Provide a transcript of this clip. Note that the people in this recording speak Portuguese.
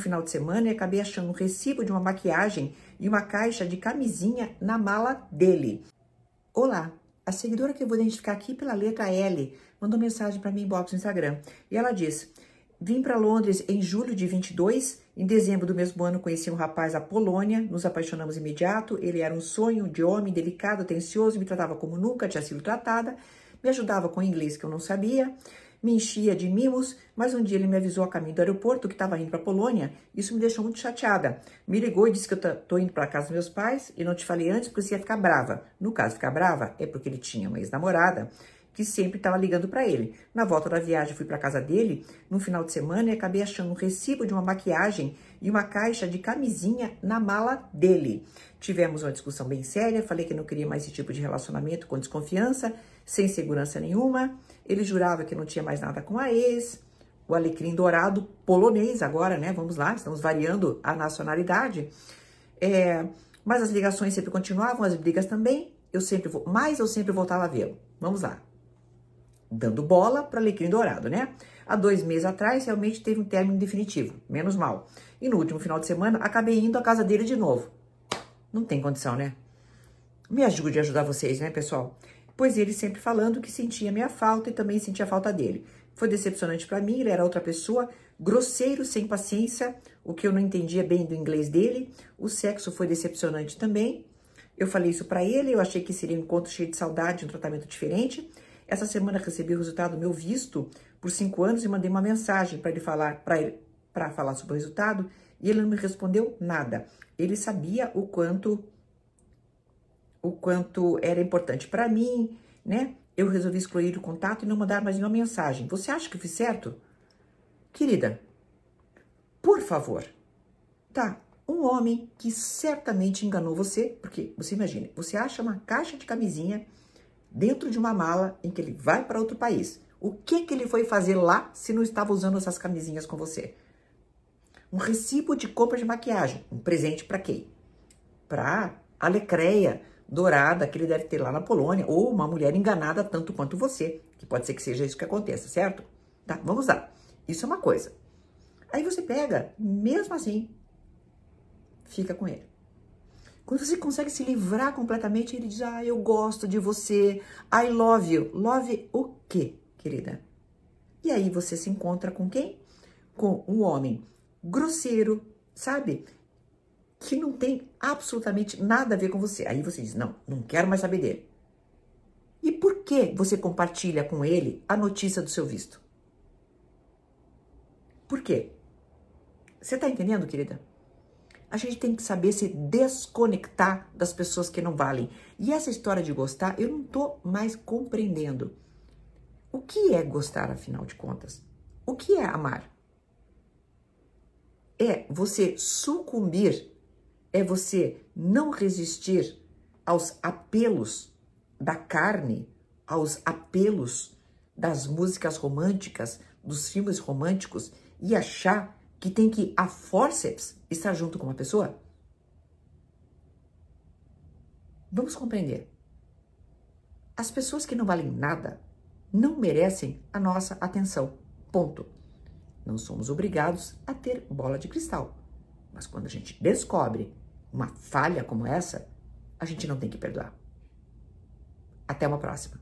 final de semana e acabei achando um recibo de uma maquiagem e uma caixa de camisinha na mala dele. Olá, a seguidora que eu vou identificar aqui pela letra L mandou mensagem para mim inbox no Instagram e ela diz: Vim para Londres em julho de 22. Em dezembro do mesmo ano, conheci um rapaz da Polônia. Nos apaixonamos imediato. Ele era um sonho de homem delicado, atencioso, me tratava como nunca tinha sido tratada. Me ajudava com inglês que eu não sabia me enchia de mimos, mas um dia ele me avisou a caminho do aeroporto que estava indo para Polônia. Isso me deixou muito chateada. Me ligou e disse que eu tô indo para casa dos meus pais e não te falei antes porque você ia ficar brava. No caso, ficar brava é porque ele tinha uma ex-namorada que sempre estava ligando para ele. Na volta da viagem, fui para casa dele no final de semana e acabei achando um recibo de uma maquiagem e uma caixa de camisinha na mala dele. Tivemos uma discussão bem séria, falei que não queria mais esse tipo de relacionamento com desconfiança, sem segurança nenhuma. Ele jurava que não tinha mais nada com a ex. O alecrim dourado polonês agora, né? Vamos lá, estamos variando a nacionalidade. É, mas as ligações sempre continuavam, as brigas também. Eu sempre, mas eu sempre voltava a vê-lo. Vamos lá dando bola para Alecrim Dourado, né? Há dois meses atrás, realmente teve um término definitivo, menos mal. E no último final de semana, acabei indo à casa dele de novo. Não tem condição, né? Me ajude a ajudar vocês, né, pessoal? Pois ele sempre falando que sentia minha falta e também sentia a falta dele. Foi decepcionante para mim, ele era outra pessoa, grosseiro, sem paciência, o que eu não entendia bem do inglês dele. O sexo foi decepcionante também. Eu falei isso para ele, eu achei que seria um encontro cheio de saudade, um tratamento diferente. Essa semana recebi o resultado do meu visto por cinco anos e mandei uma mensagem para ele falar para ele para falar sobre o resultado e ele não me respondeu nada. Ele sabia o quanto o quanto era importante para mim, né? Eu resolvi excluir o contato e não mandar mais nenhuma mensagem. Você acha que eu fiz certo? Querida, por favor. Tá, um homem que certamente enganou você, porque você imagina, você acha uma caixa de camisinha dentro de uma mala em que ele vai para outro país. O que, que ele foi fazer lá se não estava usando essas camisinhas com você? Um recibo de compra de maquiagem. Um presente para quem? Para Alecreia dourada que ele deve ter lá na Polônia. Ou uma mulher enganada tanto quanto você. Que pode ser que seja isso que aconteça, certo? Tá, vamos lá. Isso é uma coisa. Aí você pega, mesmo assim, fica com ele. Quando você consegue se livrar completamente, ele diz: Ah, eu gosto de você, I love you. Love o quê, querida? E aí você se encontra com quem? Com um homem grosseiro, sabe? Que não tem absolutamente nada a ver com você. Aí você diz: Não, não quero mais saber dele. E por que você compartilha com ele a notícia do seu visto? Por quê? Você tá entendendo, querida? A gente tem que saber se desconectar das pessoas que não valem. E essa história de gostar, eu não tô mais compreendendo. O que é gostar, afinal de contas? O que é amar? É você sucumbir, é você não resistir aos apelos da carne, aos apelos das músicas românticas, dos filmes românticos e achar que tem que, a forceps, estar junto com uma pessoa? Vamos compreender. As pessoas que não valem nada não merecem a nossa atenção. Ponto. Não somos obrigados a ter bola de cristal. Mas quando a gente descobre uma falha como essa, a gente não tem que perdoar. Até uma próxima.